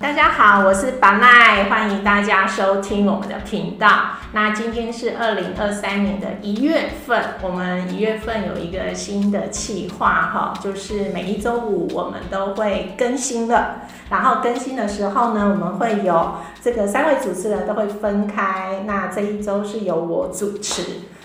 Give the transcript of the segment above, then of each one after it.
大家好，我是巴奈，欢迎大家收听我们的频道。那今天是二零二三年的一月份，我们一月份有一个新的企划哈，就是每一周五我们都会更新的。然后更新的时候呢，我们会有这个三位主持人都会分开。那这一周是由我主持，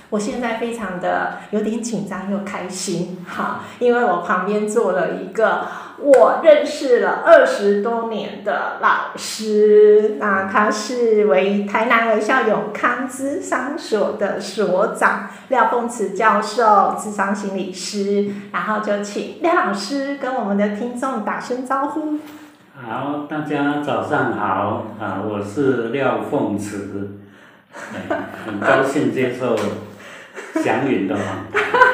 我现在非常的有点紧张又开心哈，因为我旁边坐了一个。我认识了二十多年的老师，那他是为台南微笑永康资商所的所长廖凤慈教授，智商心理师。然后就请廖老师跟我们的听众打声招呼。好，大家早上好啊，我是廖凤慈，很高兴接受祥云的访谈。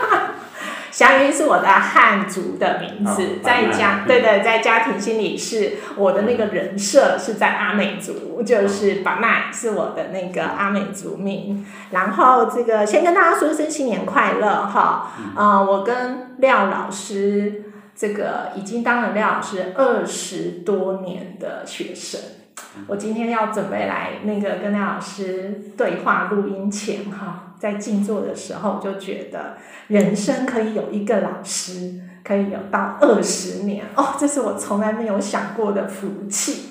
祥云是我的汉族的名字，在家对对，在家庭心里是我的那个人设是在阿美族，就是巴奈是我的那个阿美族名。然后这个先跟大家说一声新年快乐哈，呃，我跟廖老师这个已经当了廖老师二十多年的学生。我今天要准备来那个跟廖老师对话录音前哈，在静坐的时候就觉得人生可以有一个老师，可以有到二十年哦，这是我从来没有想过的福气。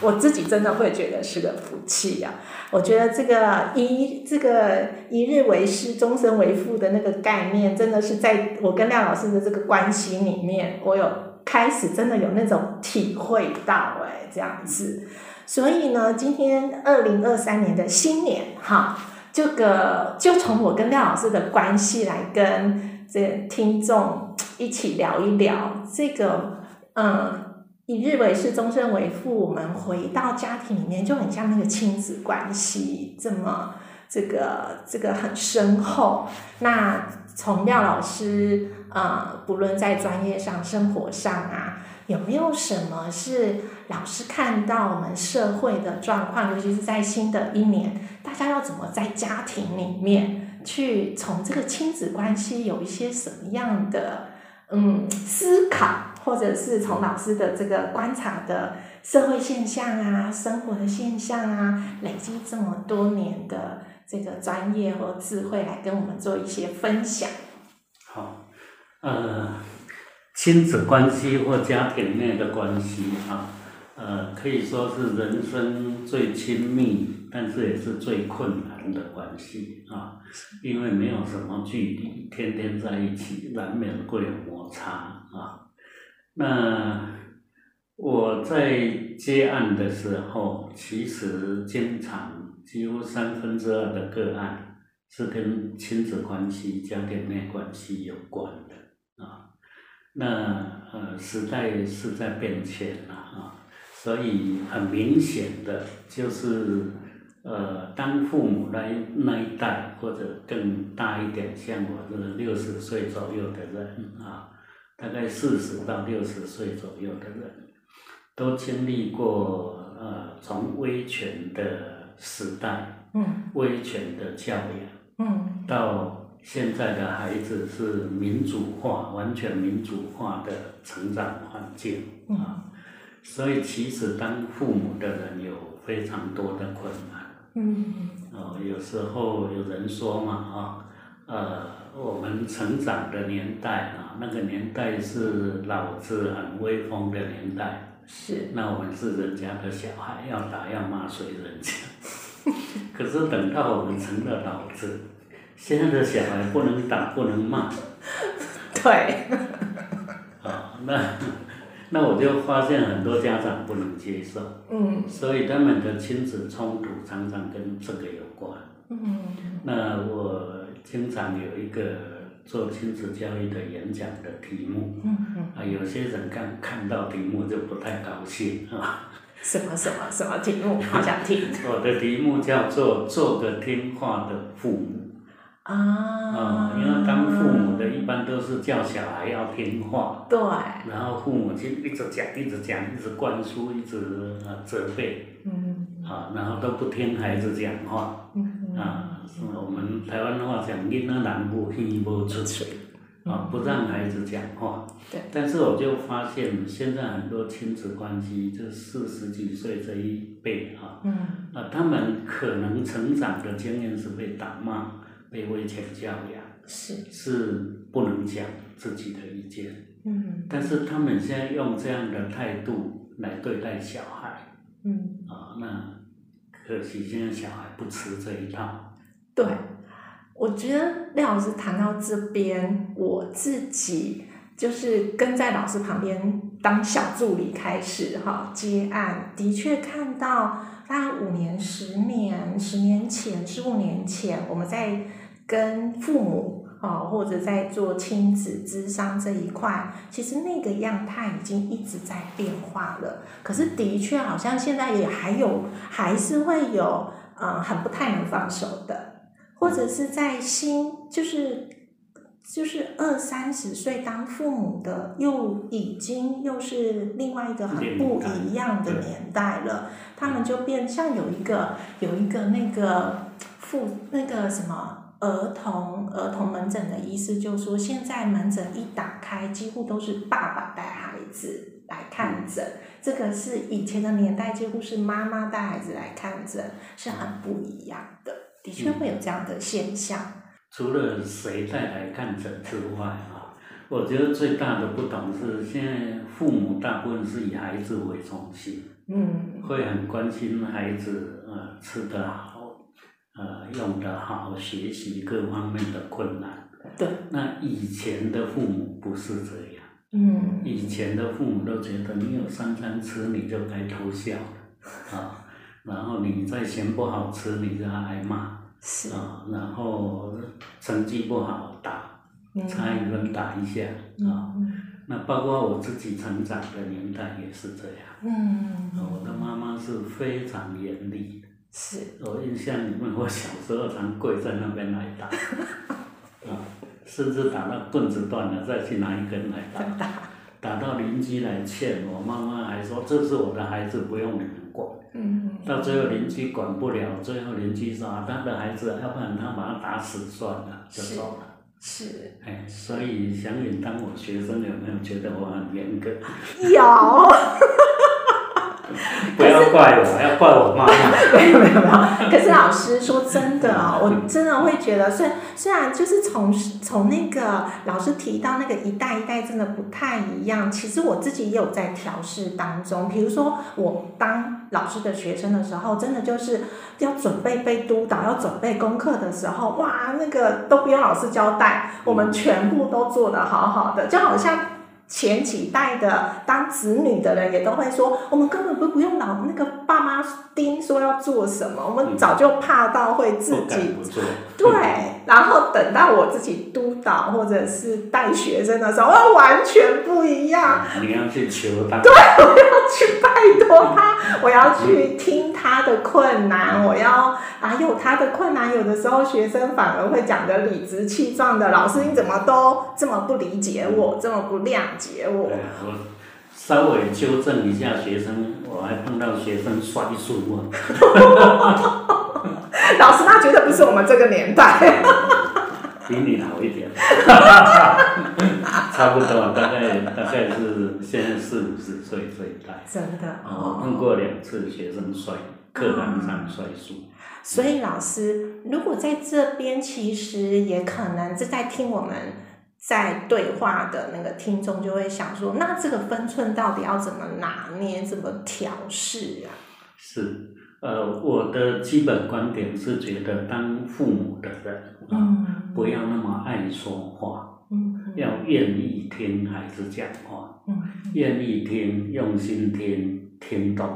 我自己真的会觉得是个福气呀。我觉得这个一这个一日为师，终身为父的那个概念，真的是在我跟廖老师的这个关系里面，我有开始真的有那种体会到哎，这样子。所以呢，今天二零二三年的新年，哈，这个就从我跟廖老师的关系来跟这听众一起聊一聊这个，嗯，以日为师，终身为父，我们回到家庭里面就很像那个亲子关系这么这个这个很深厚。那从廖老师，呃，不论在专业上、生活上啊。有没有什么是老师看到我们社会的状况，尤其是在新的一年，大家要怎么在家庭里面去从这个亲子关系有一些什么样的嗯思考，或者是从老师的这个观察的社会现象啊、生活的现象啊，累积这么多年的这个专业和智慧来跟我们做一些分享。好，呃。亲子关系或家庭内的关系啊，呃，可以说是人生最亲密，但是也是最困难的关系啊，因为没有什么距离，天天在一起，难免会有摩擦啊。那我在接案的时候，其实经常几乎三分之二的个案是跟亲子关系、家庭内关系有关。那呃，时代是在变迁了啊，所以很明显的就是，呃，当父母那那一代或者更大一点，像我这六十岁左右的人啊，大概四十到六十岁左右的人，都经历过呃，从威权的时代，嗯，威权的教养，嗯，到。现在的孩子是民主化，完全民主化的成长环境啊，所以其实当父母的人有非常多的困难。嗯，哦，有时候有人说嘛，啊，呃，我们成长的年代啊，那个年代是老子很威风的年代，是，那我们是人家的小孩，要打要骂随人家。可是等到我们成了老子。现在的小孩不能打，不能骂。对。啊，那 那我就发现很多家长不能接受。嗯。所以他们的亲子冲突常常跟这个有关。嗯。那我经常有一个做亲子教育的演讲的题目。嗯嗯。啊，有些人看看到题目就不太高兴啊。什么什么什么题目？好想听。我的题目叫做“做个听话的父母”。啊，因为当父母的一般都是叫小孩要听话，对，然后父母亲一直讲，一直讲，一直灌输，一直啊责备，嗯，啊，然后都不听孩子讲话，嗯啊，我们台湾话讲，囡仔难不听不出去，啊，不让孩子讲话。对。但是我就发现，现在很多亲子关系，就四十几岁这一辈啊，嗯，啊，他们可能成长的经验是被打骂、被威权教养，是，是不能讲自己的意见。嗯。但是他们现在用这样的态度来对待小孩，嗯，啊，那可惜现在小孩不吃这一套。对，我觉得廖老师谈到这边，我自己就是跟在老师旁边当小助理开始哈接案，的确看到大概五年、十年、十年前、十五年前，我们在跟父母啊，或者在做亲子智商这一块，其实那个样态已经一直在变化了。可是的确好像现在也还有，还是会有呃很不太能放手的，或者是在新就是。就是二三十岁当父母的，又已经又是另外一个很不一样的年代了。他们就变像有一个有一个那个父那个什么儿童儿童门诊的医师就说，现在门诊一打开，几乎都是爸爸带孩子来看诊。这个是以前的年代，几乎是妈妈带孩子来看诊，是很不一样的。的确会有这样的现象。除了谁带来看诊之外啊，我觉得最大的不同是，现在父母大部分是以孩子为中心，嗯会很关心孩子呃吃得好，呃用的好，学习各方面的困难。对。那以前的父母不是这样，嗯以前的父母都觉得你有三餐吃，你就该偷笑了啊，然后你再嫌不好吃，你就要挨骂。是啊，然后成绩不好打，嗯差一分打一下啊。嗯那包括我自己成长的年代也是这样。嗯我的妈妈是非常严厉的，是我印象里面，我小时候常跪在那边来打，啊，甚至打到棍子断了再去拿一根来打，打打到邻居来劝我，妈妈还说这是我的孩子，不用你们管。嗯到最后邻居管不了，最后邻居说啊，他的孩子，要不然他把他打死算了，就是走了。是哎，所以祥云当我学生有没有觉得我很严格？有。不要怪我，要怪我妈妈。没有没有没有，可是老师说真的啊、我真的会觉得，虽虽然就是从从那个老师提到那个一代一代真的不太一样，其实我自己也有在调试当中。比如说我当老师的学生的时候，真的就是要准备被督导、要准备功课的时候，哇，那个都不用老师交代，我们全部都做得好好的，就好像。前几代的当子女的人也都会说，我们根本不不用老那个爸妈盯说要做什么，我们早就怕到会自己。对，然后等到我自己督导或者是带学生的时候，哦，完全不一样。你要去求他。对，我要去拜托他，我要去听他的困难，我要啊有他的困难，有的时候学生反而会讲的理直气壮的，老师你怎么都这么不理解我，这么不谅解我对，我稍微纠正一下学生，我还碰到学生摔树啊，老师那绝对不是我们这个年代。比你好一点，差不多，大概大概是现在四五十岁这一代。真的哦，碰过两次学生摔，课堂上摔书。所以老师，如果在这边，其实也可能是在听我们在对话的那个听众就会想说，那这个分寸到底要怎么拿捏，怎么调试啊？是，呃，我的基本观点是觉得，当父母的人啊，嗯不要那么爱说话，嗯要愿意听孩子讲话，嗯愿意听，用心听，听懂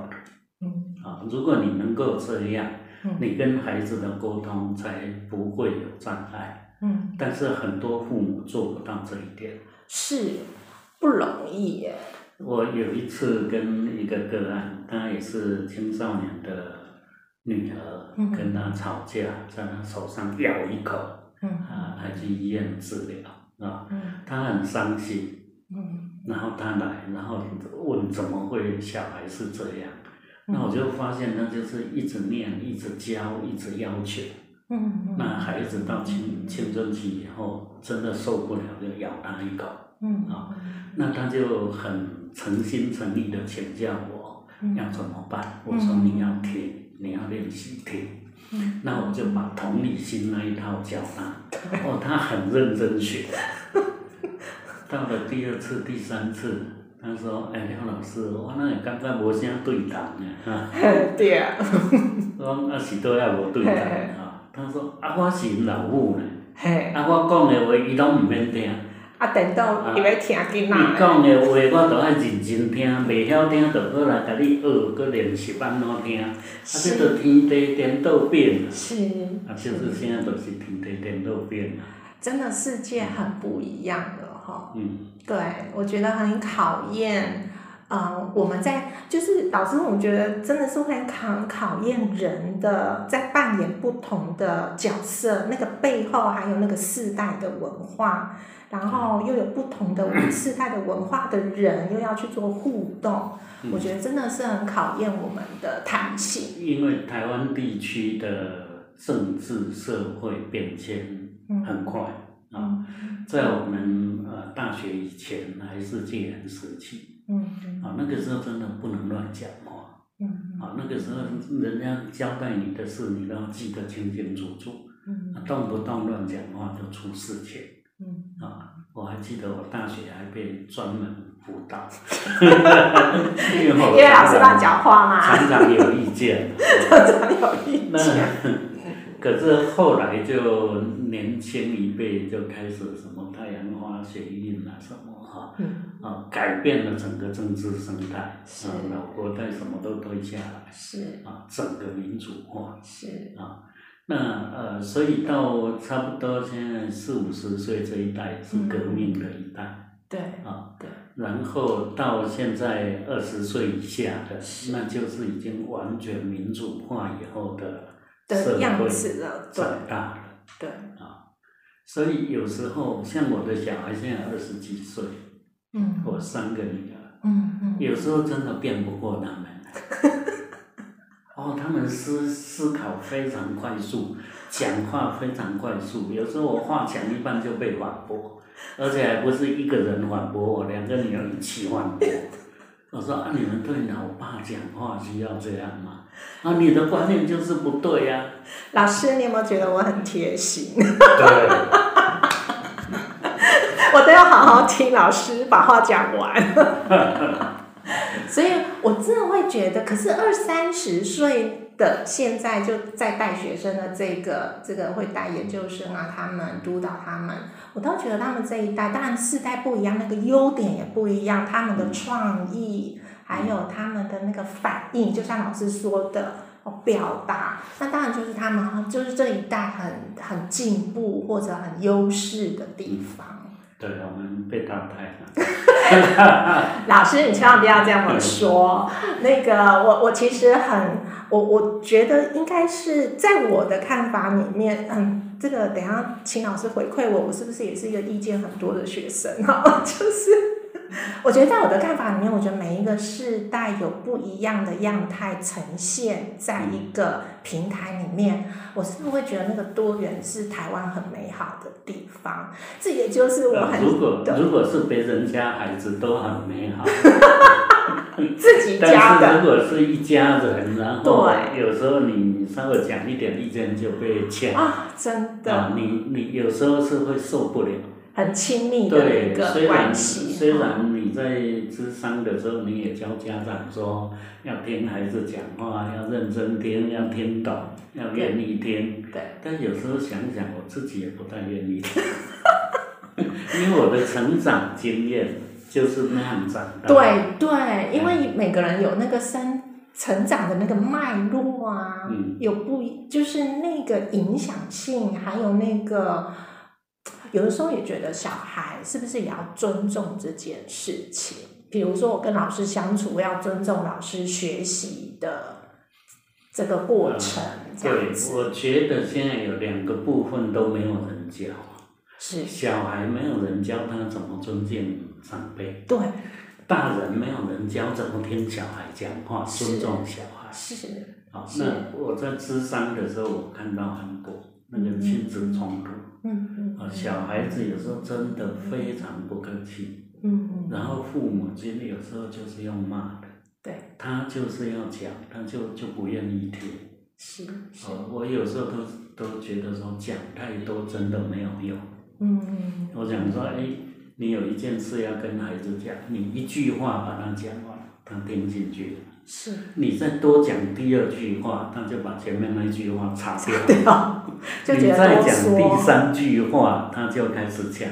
啊。如果你能够这样，嗯你跟孩子的沟通才不会有障碍。嗯，但是很多父母做不到这一点。是不容易耶。我有一次跟一个个案，她也是青少年的女儿，嗯。跟她吵架，在她手上咬一口，嗯。啊，还去医院治疗啊，嗯。她很伤心，嗯。然后他来，然后问怎么会小孩是这样，嗯那我就发现他就是一直念，一直教，一直要求，嗯嗯那孩子到青青春期以后，真的受不了，就咬他一口。嗯啊那他就很诚心诚意的请教我嗯要怎么办。我说你要听，你要练习听。嗯那我就把同理心那一套教他。哦，他很认真学。到了第二次、第三次，他说：“哎，廖老师，我那会感觉无啥对谈呢，哈。对啊，我啊是都要无对谈哈。他说：啊，我是因老母呢，嘿，啊，我讲的话伊拢毋免听。啊，等到伊要听囡伊仔讲的话，我都爱认真听，袂晓听就过来甲你学，搁练习安怎听。啊，这都天地颠倒变啊！是，啊，就是现在都是天地颠倒变啊。真的世界很不一样了哈。嗯，对，我觉得很考验，嗯，我们在就是老师，我觉得真的是会考考验人的在扮演不同的角色，那个背后还有那个世代的文化，然后又有不同的 世代的文化的人，又要去做互动，嗯。我觉得真的是很考验我们的弹性。因为台湾地区的政治社会变迁嗯。很快啊，在我们呃大学以前还是戒严时期嗯嗯。啊，那个时候真的不能乱讲话嗯啊，那个时候人家交代你的事，你都要记得清清楚楚，嗯。啊动不动乱讲话就出事情。嗯。啊。我还记得我大学还被专门辅导，因为老师乱讲话嘛，常常有意见。常有意那见。可是后来就年轻一辈就开始什么太阳花学运啊什么啊，改变了整个政治生态是。啊，老国代什么都推下来是。啊，整个民主化是，啊。那呃，所以到差不多现在四五十岁这一代是革命的一代对啊，对，然后到现在二十岁以下的，那就是已经完全民主化以后的社会长大了。对，所以有时候像我的小孩现在二十几岁，嗯我三个女儿，嗯嗯，有时候真的辩不过他们。哦，他们思思考非常快速，讲话非常快速。有时候我话讲一半就被反驳，而且还不是一个人反驳我，两个女儿一起反驳。我说啊，你们对老爸讲话需要这样吗？啊，你的观念就是不对呀、老师，你有没有觉得我很贴心？对。我都要好好听老师把话讲完。所以，我真的会觉得，可是二三十岁的现在就在带学生的这个这个会带研究生啊，他们督导他们，我倒觉得他们这一代，当然世代不一样，那个优点也不一样，他们的创意，还有他们的那个反应，就像老师说的。哦，表达，那当然就是他们就是这一代很很进步或者很优势的地方。对，我们被淘汰了。老师，你千万不要这样说。那个，我我其实很，我我觉得应该是在我的看法里面，嗯，这个等一下请老师回馈我，我是不是也是一个意见很多的学生哈？就是我觉得在我的看法里面，我觉得每一个世代有不一样的样态呈现在一个平台里面，我是不是会觉得那个多元是台湾很美好的地方？这也就是我很呃如果如果是别人家孩子都很美好，自己家但是的如果是一家人，然后对有时候你稍微讲一点意见就被呛啊，真的。啊，你你有时候是会受不了。很亲密的一，个关系。虽然你在智商的时候，你也教家长说要听孩子讲话，要认真听，要听懂，要愿意听。对，但有时候想想，我自己也不太愿意听，因为我的成长经验就是那样长大。对对，因为每个人有那个生成长的那个脉络啊，嗯有不一就是那个影响性，还有那个。有的时候也觉得小孩是不是也要尊重这件事情？比如说我跟老师相处，我要尊重老师学习的这个过程，这对样，子。我觉得现在有两个部分都没有人教，是。小孩没有人教他怎么尊敬长辈，对，大人没有人教怎么听小孩讲话，尊重小孩。是。好，是。那我在智商的时候，我看到很多，那个亲子冲突。嗯嗯。啊，小孩子有时候真的非常不客气。嗯嗯。然后父母亲有时候就是要骂的。对。他就是要讲，他就就不愿意听。是。哦，我有时候都都觉得说讲太多真的没有用。嗯嗯。我想说，哎，你有一件事要跟孩子讲，你一句话把他讲完，他听进去了。是。你再多讲第二句话，他就把前面那句话擦掉。对 你再讲第三句话，他就开始讲。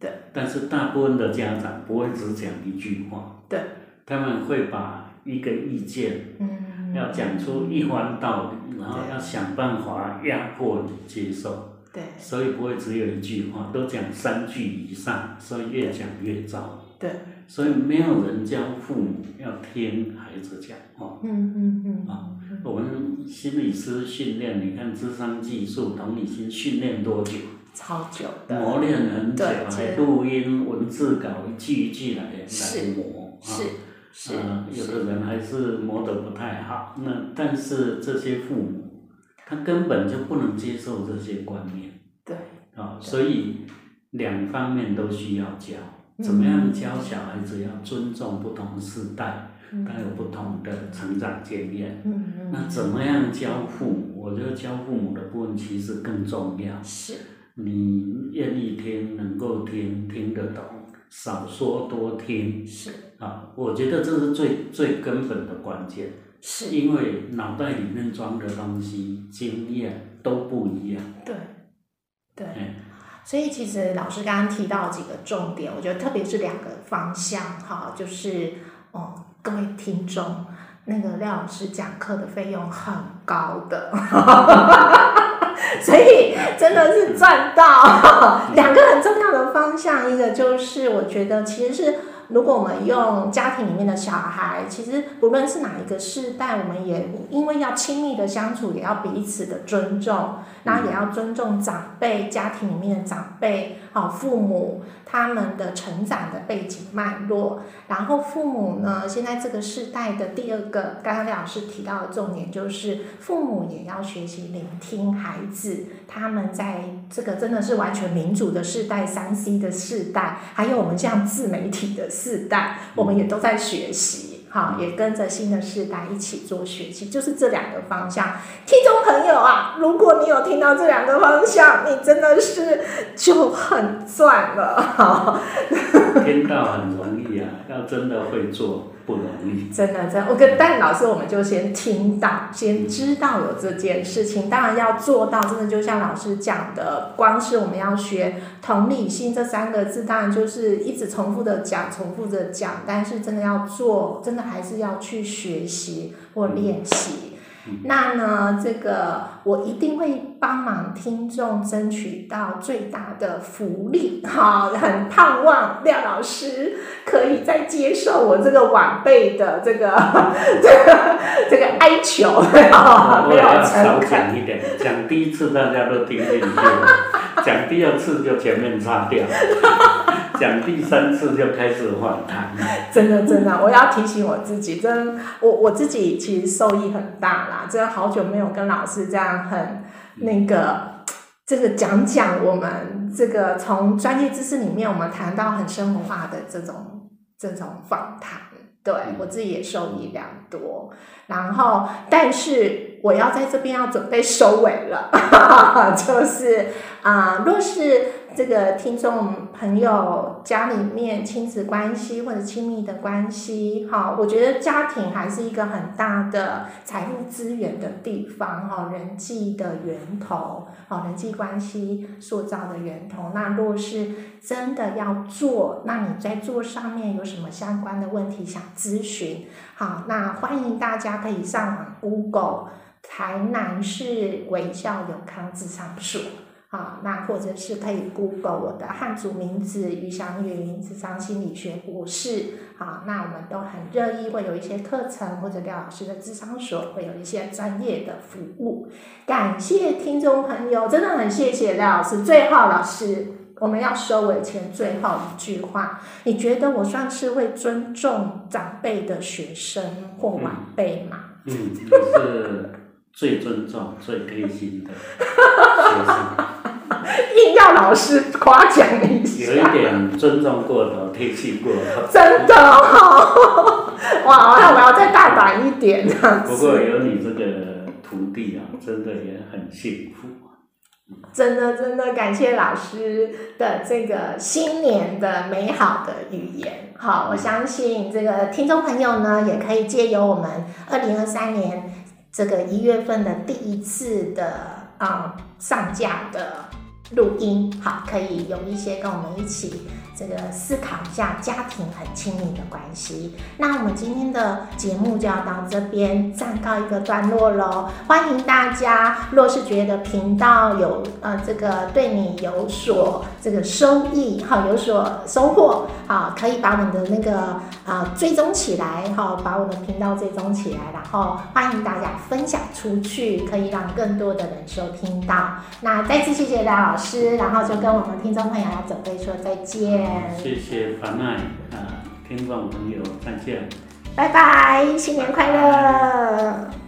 对。但是大部分的家长不会只讲一句话。对。他们会把一个意见，嗯，要讲出一番道理，然后要想办法压迫你接受。对。所以不会只有一句话，都讲三句以上，所以越讲越糟。对。所以没有人教父母要听孩子讲话。嗯嗯嗯。啊，我们心理师训练，你看智商技术、同理心训练多久？超久的。磨练很久，还录音、文字稿一句一句来来磨。是是。啊，有的人还是磨得不太好。那但是这些父母，他根本就不能接受这些观念。对。啊，所以两方面都需要教。怎么样教小孩子要尊重不同时代，他有不同的成长经验。那怎么样教父母？我觉得教父母的部分其实更重要。是。你愿意听，能够听，听得懂，少说多听。是。啊，我觉得这是最最根本的关键。是。因为脑袋里面装的东西、经验都不一样。对。对。所以其实老师刚刚提到几个重点，我觉得特别是两个方向哈，就是哦，各位听众，那个廖老师讲课的费用很高的，所以真的是赚到。两个很重要的方向，一个就是我觉得其实是。如果我们用家庭里面的小孩，其实不论是哪一个世代，我们也因为要亲密的相处，也要彼此的尊重，然后也要尊重长辈，家庭里面的长辈，好父母他们的成长的背景脉络。然后父母呢，现在这个世代的第二个，刚刚廖老师提到的重点就是，父母也要学习聆听孩子，他们在这个真的是完全民主的世代，三 C 的世代，还有我们这样自媒体的。世代，我们也都在学习，哈，也跟着新的世代一起做学习，就是这两个方向。听众朋友啊，如果你有听到这两个方向，你真的是就很赚了，哈。听到很容要真的会做。不容易，真的，真我跟但老师，我们就先听到，先知道有这件事情。当然要做到，真的就像老师讲的，光是我们要学同理心这三个字，当然就是一直重复的讲，重复的讲。但是真的要做，真的还是要去学习或练习。那呢，这个我一定会帮忙听众争取到最大的福利，哈，很盼望廖老师可以再接受我这个晚辈的这个 这个这个哀求，我要少讲一点，讲第一次大家都听进去了，讲第二次就前面擦掉。讲第三次就开始反弹，真的真的，我要提醒我自己，真我我自己其实受益很大啦。真的好久没有跟老师这样很那个这个讲讲我们这个从专业知识里面我们谈到很生活化的这种这种访谈，对我自己也受益良多。然后，但是我要在这边要准备收尾了，就是啊，若是。这个听众朋友家里面亲子关系或者亲密的关系，哈，我觉得家庭还是一个很大的财富资源的地方，哈，人际的源头，好，人际关系塑造的源头。那若是真的要做，那你在做上面有什么相关的问题想咨询，好，那欢迎大家可以上网 Google 台南市微笑永康智商所。啊，那或者是可以 Google 我的汉族名字于祥云，智商心理学博士。啊，那我们都很乐意会有一些课程，或者廖老师的智商所会有一些专业的服务。感谢听众朋友，真的很谢谢廖老师。最后，老师，我们要收尾前最后一句话，你觉得我算是会尊重长辈的学生或晚辈吗？嗯，是。最尊重、最贴心的学生。硬要老师夸奖一下，有一点尊重过头、贴心过头。真的哦，哇！那我要再大胆一点这样子。不过有你这个徒弟啊，真的也很幸福。真的真的感谢老师的这个新年的美好的语言。好，我相信这个听众朋友呢，也可以借由我们二零二三年这个一月份的第一次的啊、上架的录音，好，可以有一些跟我们一起这个思考一下家庭很亲密的关系。那我们今天的节目就要到这边暂告一个段落喽。欢迎大家，若是觉得频道有呃这个对你有所这个收益，哈，有所收获，好，可以把我们的那个呃追踪起来，哈，把我们频道追踪起来，然后欢迎大家分享出去，可以让更多的人收听到。那再次谢谢梁老师，然后就跟我们听众朋友要准备说再见，谢谢凡麦啊，听众朋友再见。拜拜，新年快乐。